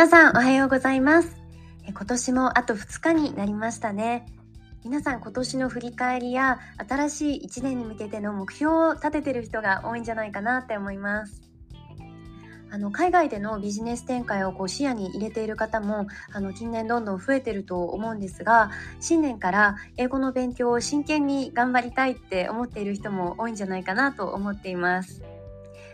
皆さんおはようございます。今年もあと2日になりましたね。皆さん今年の振り返りや新しい1年に向けての目標を立ててる人が多いんじゃないかなって思います。あの海外でのビジネス展開をこう視野に入れている方もあの近年どんどん増えてると思うんですが新年から英語の勉強を真剣に頑張りたいって思っている人も多いんじゃないかなと思っています。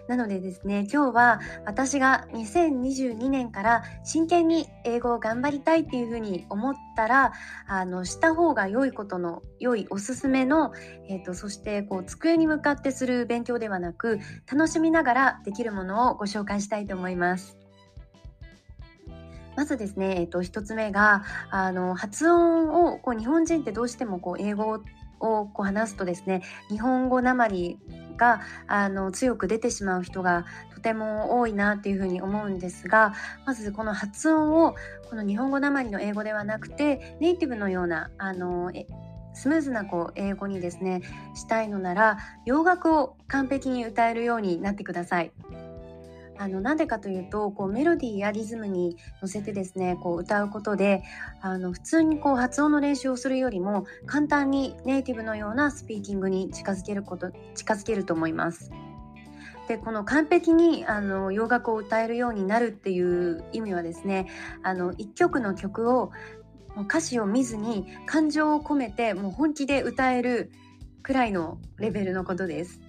なのでですね今日は私が2022年から真剣に英語を頑張りたいっていうふうに思ったらあのした方が良いことの良いおすすめの、えーと、そしてこう机に向かってする勉強ではなく楽しみながらできるものをご紹介したいと思います。まずですね、えっと、1つ目があの発音をこう日本人ってどうしてもこう英語をこう話すとですね日本語なまりがあの強く出てしまう人がとても多いなっていうふうに思うんですがまずこの発音をこの日本語なまりの英語ではなくてネイティブのようなあのスムーズなこう英語にですねしたいのなら洋楽を完璧に歌えるようになってください。あのなんでかというとこうメロディーやリズムに乗せてですねこう歌うことであの普通にこう発音の練習をするよりも簡単にネイティブのようなスピーキングに近づけること近づけると思います。でこの完璧にあの洋楽を歌えるようになるっていう意味はですねあの1曲の曲をもう歌詞を見ずに感情を込めてもう本気で歌えるくらいのレベルのことです。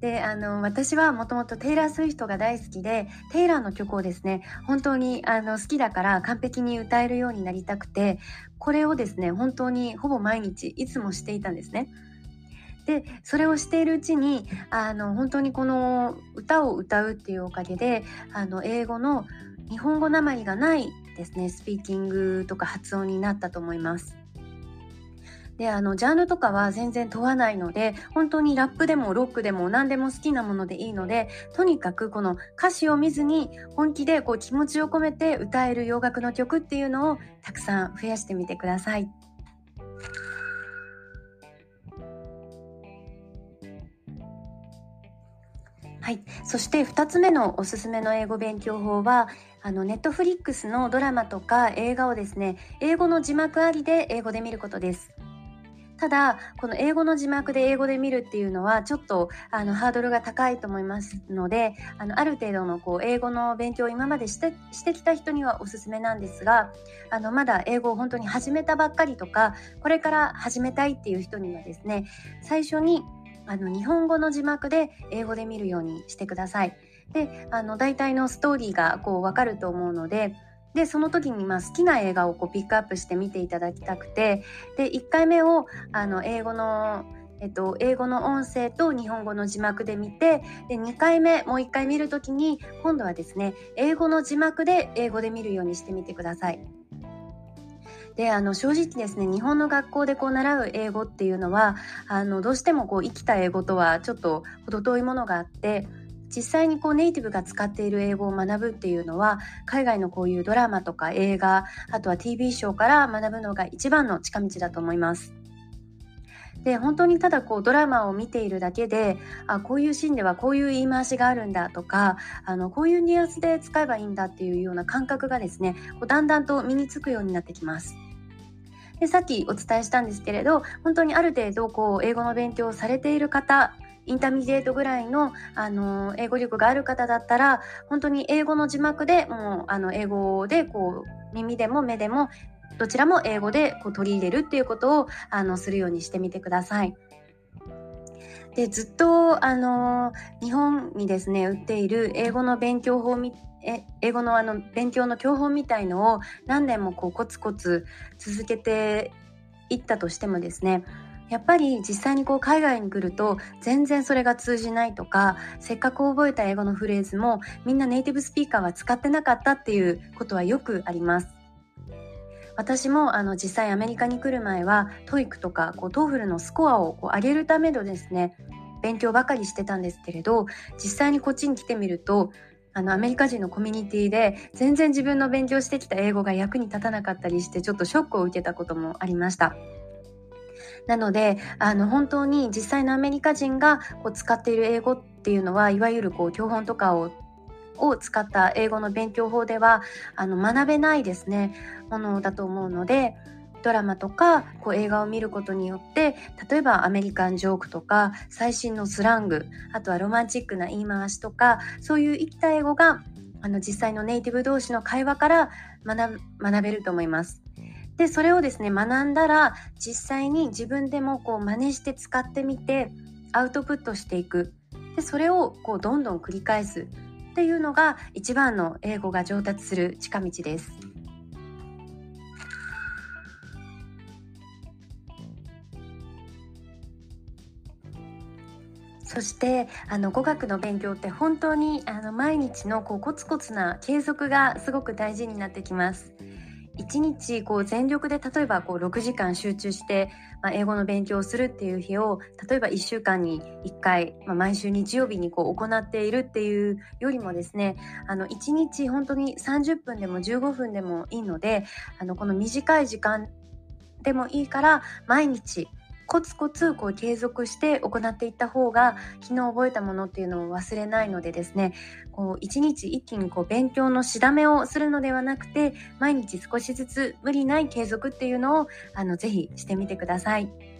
であの私はもともとテイラー・スウィフトが大好きでテイラーの曲をですね本当にあの好きだから完璧に歌えるようになりたくてこれをですね本当にほぼ毎日いつもしていたんですね。でそれをしているうちにあの本当にこの歌を歌うっていうおかげであの英語の日本語なまりがないですねスピーキングとか発音になったと思います。であのジャンルとかは全然問わないので本当にラップでもロックでも何でも好きなものでいいのでとにかくこの歌詞を見ずに本気でこう気持ちを込めて歌える洋楽の曲っていうのをたくさん増やしてみてください。はい、そして2つ目のおすすめの英語勉強法はあのネットフリックスのドラマとか映画をですね英語の字幕ありで英語で見ることです。ただこの英語の字幕で英語で見るっていうのはちょっとあのハードルが高いと思いますのであのある程度のこう英語の勉強を今までしてしてきた人にはおすすめなんですがあのまだ英語を本当に始めたばっかりとかこれから始めたいっていう人にはですね最初にあの日本語の字幕で英語で見るようにしてください。であの大体のストーリーがこう分かると思うのででその時にまあ好きな映画をこうピックアップして見ていただきたくてで1回目をあの英語のえっと、英語の音声と日本語の字幕で見てで2回目もう1回見る時に今度はですね英語の字幕で英語で見るようにしてみてください。であの正直ですね日本の学校でこう習う英語っていうのはあのどうしてもこう生きた英語とはちょっと程遠いものがあって実際にこうネイティブが使っている英語を学ぶっていうのは海外のこういうドラマとか映画あとは TV ショーから学ぶのが一番の近道だと思います。で本当にただこうドラマを見ているだけであこういうシーンではこういう言い回しがあるんだとかあのこういうニュアンスで使えばいいんだっていうような感覚がですねこうだんだんと身につくようになってきます。でさっきお伝えしたんですけれど本当にある程度こう英語の勉強をされている方 intermediate ぐらいの、あの英語力がある方だったら本当に英語の字幕でもうあの英語でこう耳でも目でもどちらも英語でこう取り入れるっていうことをあのするようにしてみてください。でずっとあの日本にですね売っている英語の勉強法みえ英語のあの勉強の教本みたいのを何年もこうコツコツ続けていったとしてもですねやっぱり実際にこう海外に来ると全然それが通じないとかせっかく覚えた英語のフレーズもみんなネイティブスピーカーは使ってなかったっていうことはよくあります。私もあの実際アメリカに来る前は TOEIC とかこう TOEFL のスコアをこう上げるためのですね勉強ばかりしてたんですけれど実際にこっちに来てみるとあのアメリカ人のコミュニティで全然自分の勉強してきた英語が役に立たなかったりしてちょっとショックを受けたこともありました。なのであの本当に実際のアメリカ人がこう使っている英語っていうのはいわゆるこう教本とかをを使った英語の勉強法ではあの学べないですねものだと思うのでドラマとかこう映画を見ることによって例えばアメリカンジョークとか最新のスラングあとはロマンチックな言い回しとかそういう生きた英語があの実際のネイティブ同士の会話から学学べると思います。でそれをですね学んだら実際に自分でもこう真似して使ってみてアウトプットしていくでそれをこうどんどん繰り返すっていうのが一番の英語が上達する近道です。そしてあの語学の勉強って本当にあの毎日のこうコツコツな継続がすごく大事になってきます。1日こう全力で例えばこう6時間集中して、まあ、英語の勉強をするっていう日を例えば1週間に1回、まあ、毎週日曜日にこう行っているっていうよりもですねあの1日本当に30分でも15分でもいいのであのこの短い時間でもいいから毎日コツコツこう継続して行っていった方が昨日覚えたものっていうのを忘れないのでですねこう一日一気にこう勉強のしだめをするのではなくて毎日少しずつ無理ない継続っていうのをあのぜひしてみてください。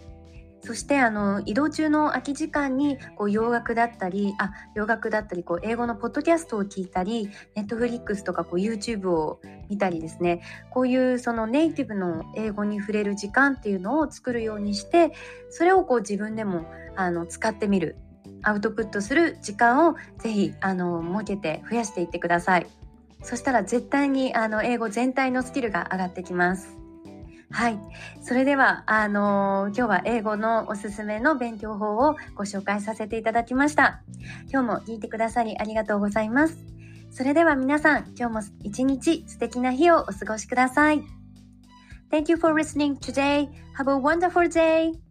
そしてあの移動中の空き時間にこう洋楽だったりあ洋楽だったりこう英語のポッドキャストを聞いたりネットフリックスとかこう YouTube を見たりですねこういうそのネイティブの英語に触れる時間っていうのを作るようにしてそれをこう自分でもあの使ってみるアウトプットする時間をぜひあの設けて増やしていってください。そしたら絶対にあの英語全体のスキルが上がってきます。はい。それでは、あのー、今日は英語のおすすめの勉強法をご紹介させていただきました。今日も聞いてくださりありがとうございます。それでは皆さん、今日も一日素敵な日をお過ごしください。Thank you for listening today. Have a wonderful day.